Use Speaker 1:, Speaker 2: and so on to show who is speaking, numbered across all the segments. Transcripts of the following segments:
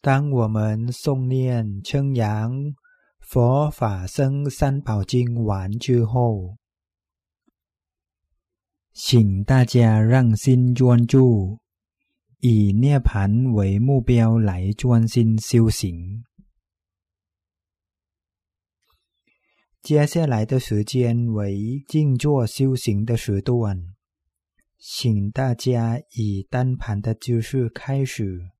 Speaker 1: 当我们诵念称扬佛法僧三宝经完之后，请大家让心专注，以涅盘为目标来专心修行。接下来的时间为静坐修行的时段，请大家以单盘的姿势开始。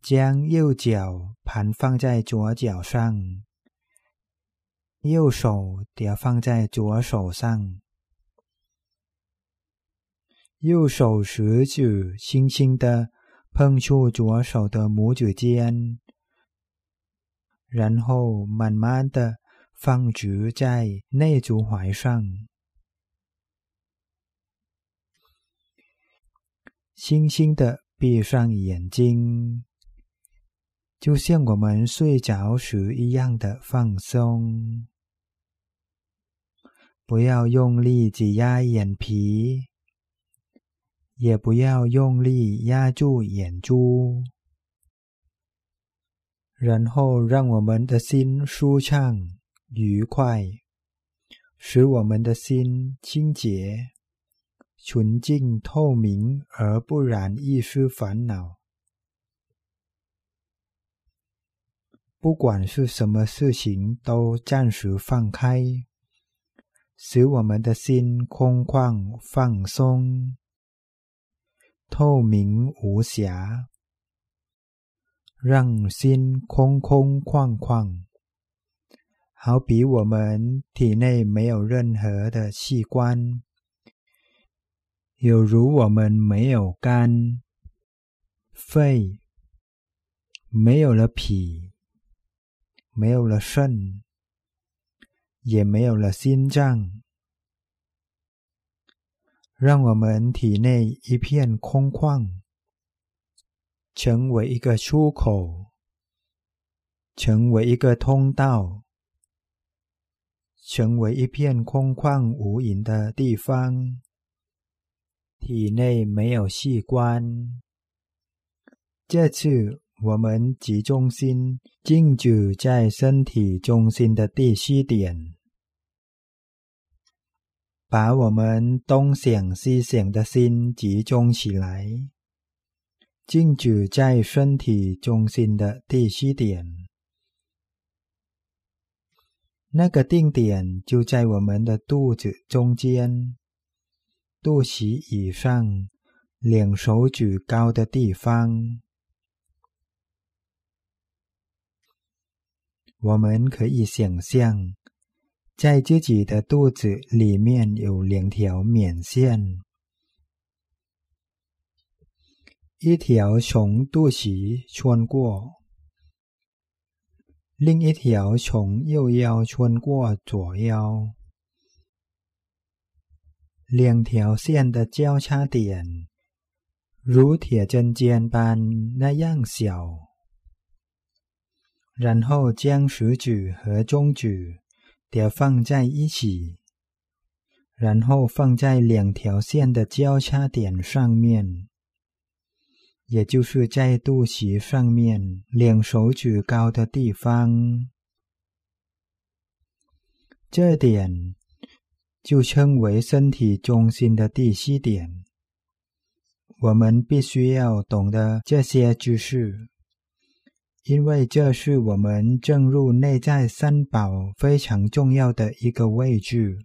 Speaker 1: 将右脚盘放在左脚上，右手叠放在左手上，右手食指轻轻的碰触左手的拇指尖，然后慢慢的放直在内足踝上，轻轻的闭上眼睛。就像我们睡着时一样的放松，不要用力挤压眼皮，也不要用力压住眼珠，然后让我们的心舒畅愉快，使我们的心清洁、纯净、透明，而不染一丝烦恼。不管是什么事情，都暂时放开，使我们的心空旷、放松、透明无瑕，让心空空旷旷，好比我们体内没有任何的器官，有如我们没有肝、肺，没有了脾。没有了肾，也没有了心脏，让我们体内一片空旷，成为一个出口，成为一个通道，成为一片空旷无垠的地方。体内没有器官，这次。我们集中心静止在身体中心的第七点，把我们东想西想的心集中起来，静止在身体中心的第七点。那个定点就在我们的肚子中间，肚脐以上两手指高的地方。我们可以想象，在自己的肚子里面有两条棉线，一条从肚脐穿过，另一条从右腰穿过左腰，两条线的交叉点如铁针尖般那样小。然后将食指和中指叠放在一起，然后放在两条线的交叉点上面，也就是在肚脐上面两手指高的地方。这点就称为身体中心的第七点。我们必须要懂得这些知识。因为这是我们正入内在三宝非常重要的一个位置，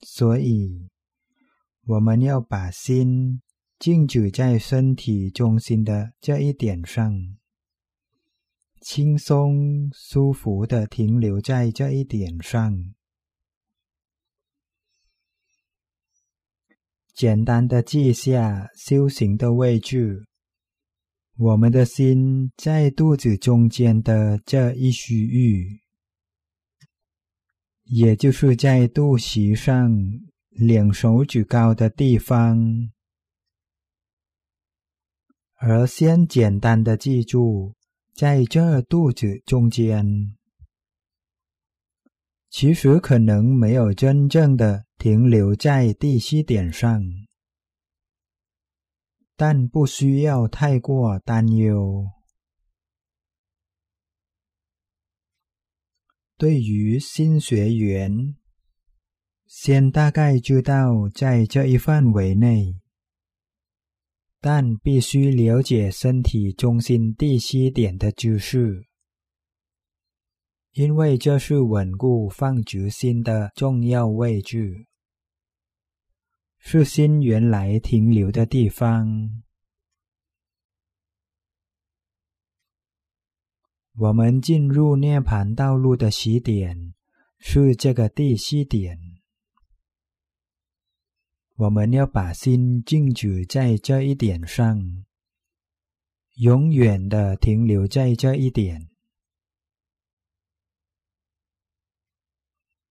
Speaker 1: 所以我们要把心静止在身体中心的这一点上，轻松舒服的停留在这一点上，简单的记下修行的位置。我们的心在肚子中间的这一区域，也就是在肚脐上两手指高的地方。而先简单的记住，在这肚子中间，其实可能没有真正的停留在第七点上。但不需要太过担忧。对于新学员，先大概知道在这一范围内，但必须了解身体中心第七点的知识。因为这是稳固放直心的重要位置，是心原来停留的地方。我们进入涅盘道路的起点是这个第四点。我们要把心静止在这一点上，永远的停留在这一点。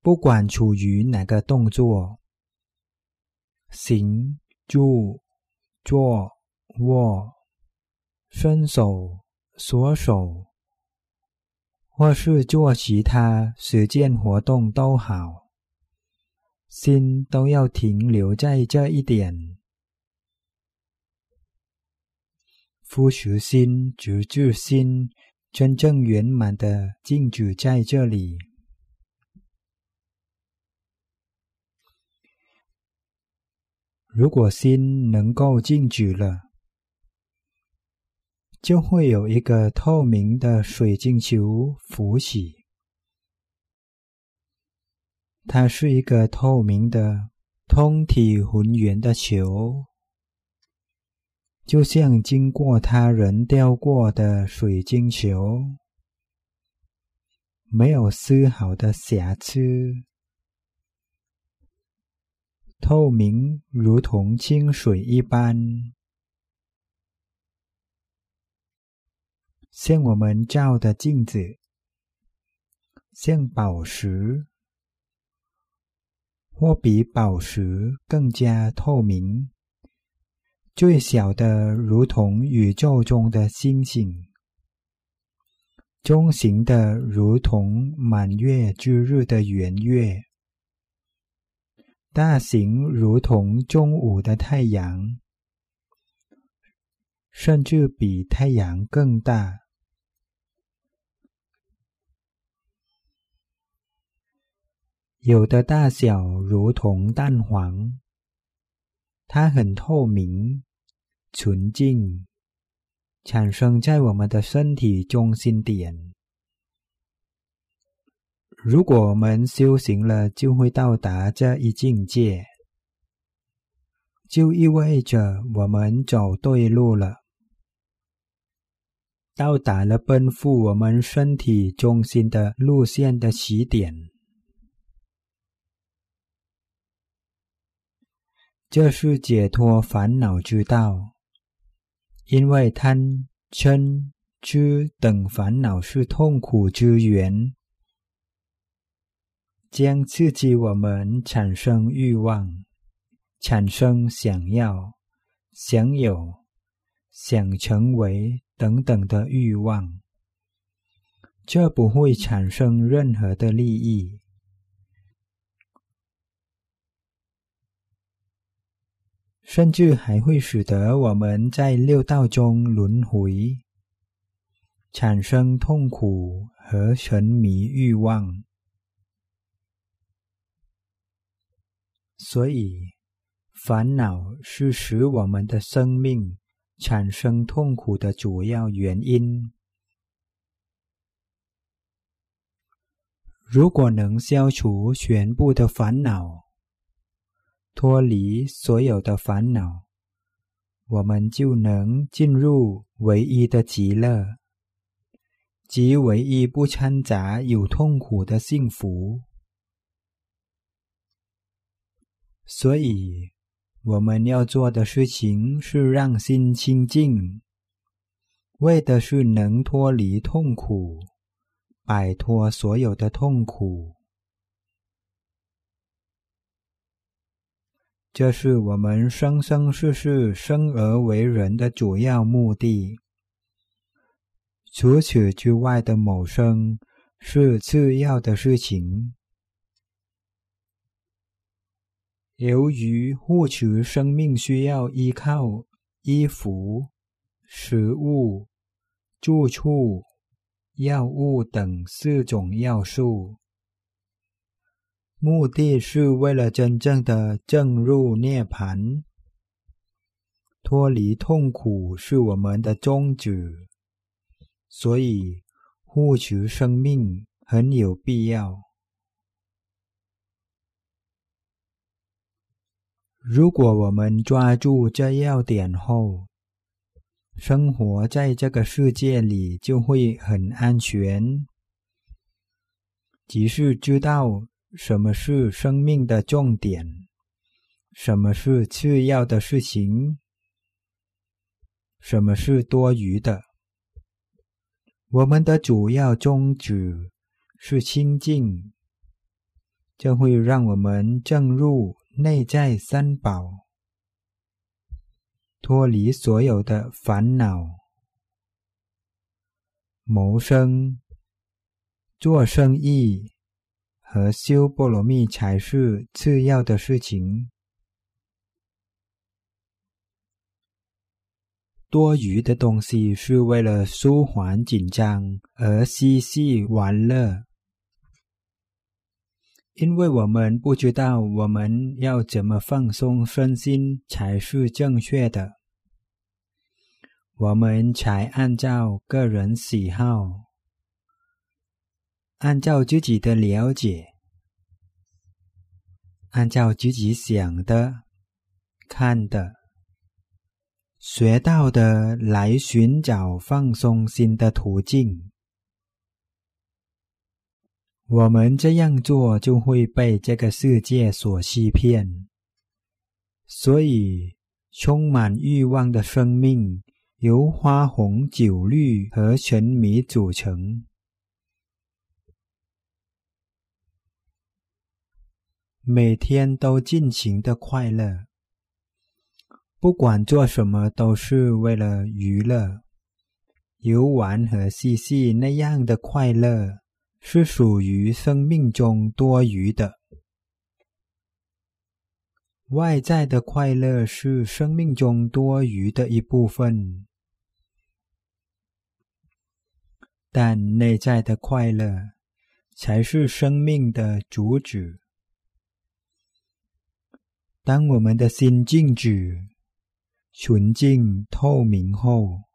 Speaker 1: 不管处于哪个动作，行、住、坐、卧、伸手、缩手，或是做其他实践活动都好，心都要停留在这一点。夫实心、直至心，真正圆满的静止在这里。如果心能够静止了，就会有一个透明的水晶球浮起。它是一个透明的、通体浑圆的球，就像经过他人雕过的水晶球，没有丝毫的瑕疵。透明如同清水一般，像我们照的镜子，像宝石，或比宝石更加透明。最小的如同宇宙中的星星，中型的如同满月之日的圆月。大型如同中午的太阳，甚至比太阳更大。有的大小如同蛋黄，它很透明、纯净，产生在我们的身体中心点。如果我们修行了，就会到达这一境界，就意味着我们走对路了，到达了奔赴我们身体中心的路线的起点。这是解脱烦恼之道，因为贪、嗔、痴等烦恼是痛苦之源。将刺激我们产生欲望，产生想要、想有、想成为等等的欲望，这不会产生任何的利益，甚至还会使得我们在六道中轮回，产生痛苦和沉迷欲望。所以，烦恼是使我们的生命产生痛苦的主要原因。如果能消除全部的烦恼，脱离所有的烦恼，我们就能进入唯一的极乐，即唯一不掺杂有痛苦的幸福。所以，我们要做的事情是让心清净，为的是能脱离痛苦，摆脱所有的痛苦。这是我们生生世世生而为人的主要目的。除此之外的谋生是次要的事情。由于护持生命需要依靠衣服、食物、住处、药物等四种要素。目的是为了真正的正入涅盘，脱离痛苦是我们的宗旨，所以护持生命很有必要。如果我们抓住这要点后，生活在这个世界里就会很安全，即是知道。什么是生命的重点？什么是次要的事情？什么是多余的？我们的主要宗旨是清净，这会让我们正入内在三宝，脱离所有的烦恼。谋生，做生意。和修波罗蜜才是次要的事情，多余的东西是为了舒缓紧张而嬉戏玩乐，因为我们不知道我们要怎么放松身心才是正确的，我们才按照个人喜好。按照自己的了解，按照自己想的、看的、学到的来寻找放松心的途径。我们这样做就会被这个世界所欺骗。所以，充满欲望的生命由花红、酒绿和沉迷组成。每天都尽情的快乐，不管做什么都是为了娱乐、游玩和嬉戏。那样的快乐是属于生命中多余的。外在的快乐是生命中多余的一部分，但内在的快乐才是生命的主旨。当我们的心静止、纯净、透明后，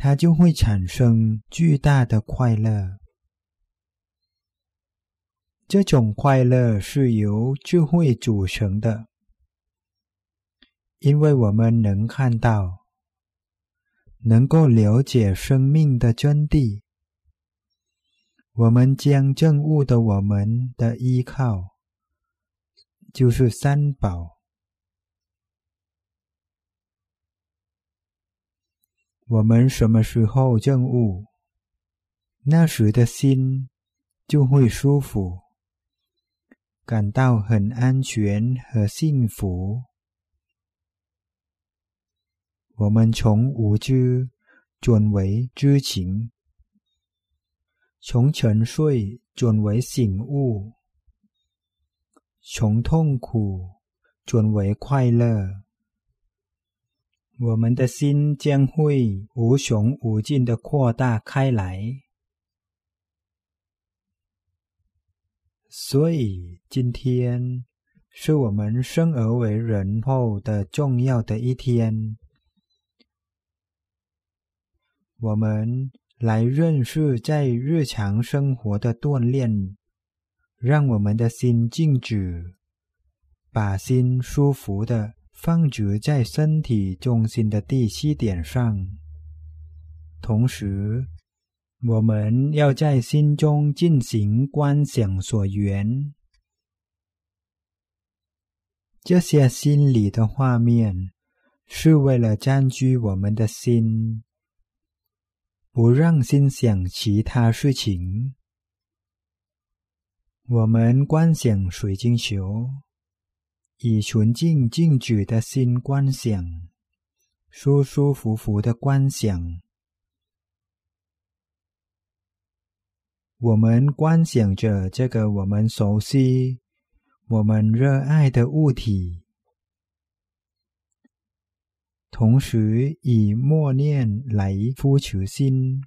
Speaker 1: 它就会产生巨大的快乐。这种快乐是由智慧组成的，因为我们能看到、能够了解生命的真谛。我们将证悟的我们的依靠。就是三宝。我们什么时候证悟，那时的心就会舒服，感到很安全和幸福。我们从无知转为知情，从沉睡转为醒悟。从痛苦转为快乐，我们的心将会无穷无尽的扩大开来。所以，今天是我们生而为人后的重要的一天，我们来认识在日常生活的锻炼。让我们的心静止，把心舒服的放置在身体中心的第七点上。同时，我们要在心中进行观想所缘。这些心里的画面，是为了占据我们的心，不让心想其他事情。我们观想水晶球，以纯净静止的心观想，舒舒服服的观想。我们观想着这个我们熟悉、我们热爱的物体，同时以默念来呼求心，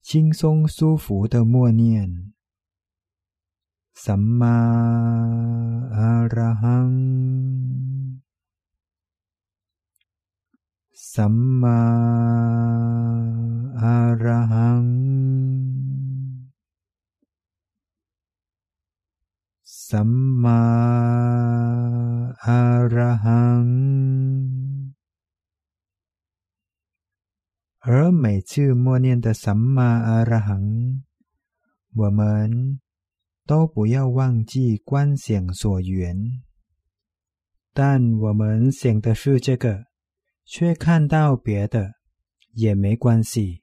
Speaker 1: 轻松舒服的默念：“什么？” ระหังสัมมาอะระหังสัมมาอะระหัง而每次默念的“สัมมาอะระหัง”，我们。 都不要忘记观想所缘，但我们想的是这个，却看到别的，也没关系。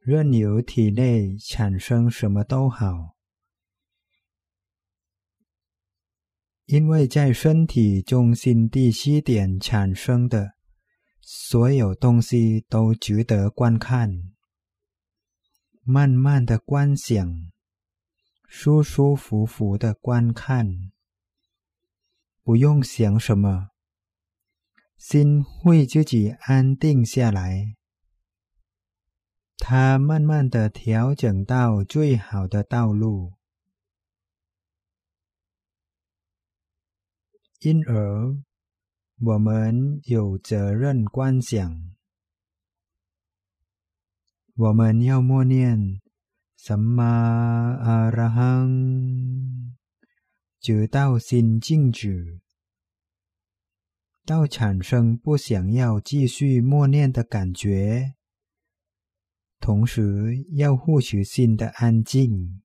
Speaker 1: 任由体内产生什么都好，因为在身体中心第七点产生的所有东西都值得观看，慢慢的观想。舒舒服服的观看，不用想什么，心会自己安定下来。它慢慢的调整到最好的道路，因而我们有责任观想，我们要默念。สัมมาอะระหัง直到心静止，到产生不想要继续默念的感觉，同时要获取心的安静。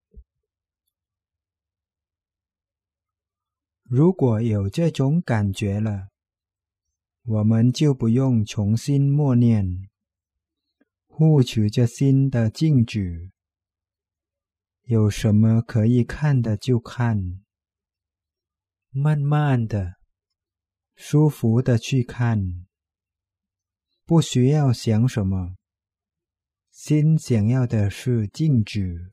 Speaker 1: 如果有这种感觉了，我们就不用重新默念，获取着心的静止。 有什么可以看的就看，慢慢的、舒服的去看，不需要想什么，心想要的是静止，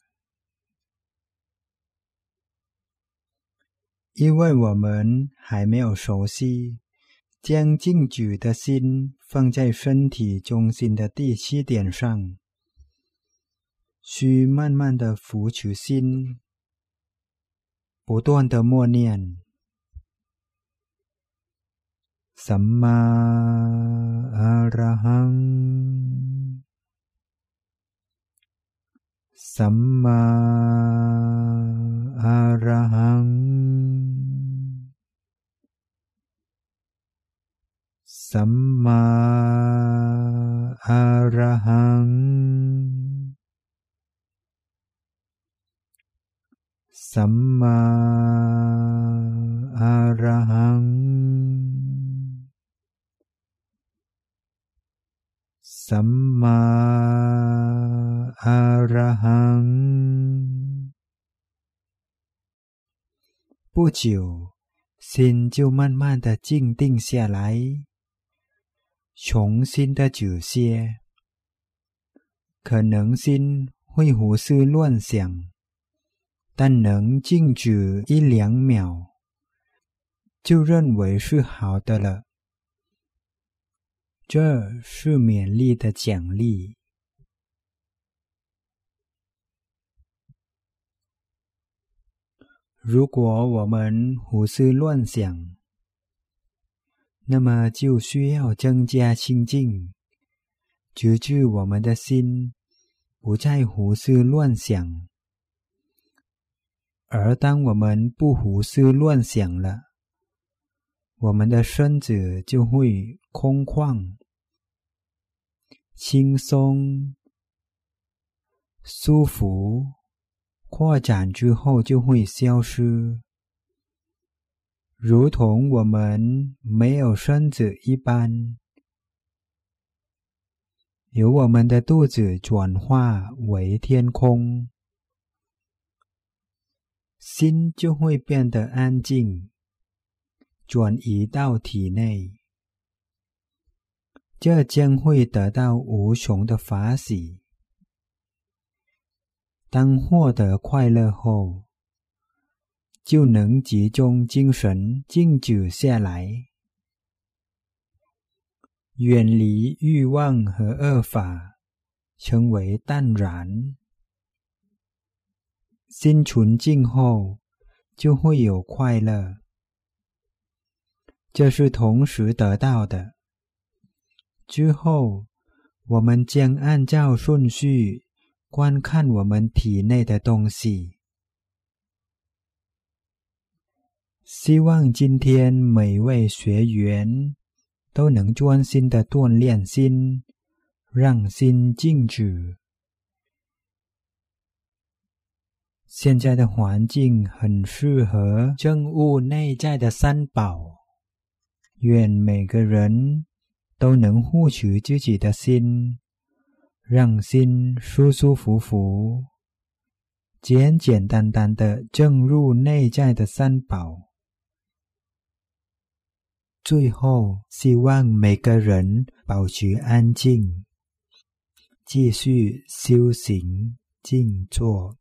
Speaker 1: 因为我们还没有熟悉将静止的心放在身体中心的第七点上。需慢慢的扶持心，不断的默念“สัมมาอะระหัง”，“สัมมาอะระหัง”，“สัมมาอะระหัง”。 สัมมาอะระหังสัมมาอะระหัง不久，心就慢慢的静定下来，重新的止歇。可能心会胡思乱想。 但能静止一两秒，就认为是好的了。这是勉励的奖励。如果我们胡思乱想，那么就需要增加清净，直至我们的心不再胡思乱想。而当我们不胡思乱想了，我们的身子就会空旷、轻松、舒服，扩展之后就会消失，如同我们没有身子一般，由我们的肚子转化为天空。心就会变得安静，转移到体内，这将会得到无穷的法喜。当获得快乐后，就能集中精神静止下来，远离欲望和恶法，成为淡然。心纯净后，就会有快乐。这是同时得到的。之后，我们将按照顺序观看我们体内的东西。希望今天每位学员都能专心的锻炼心，让心静止。现在的环境很适合正悟内在的三宝。愿每个人都能护持自己的心，让心舒舒服服、简简单单的正入内在的三宝。最后，希望每个人保持安静，继续修行静坐。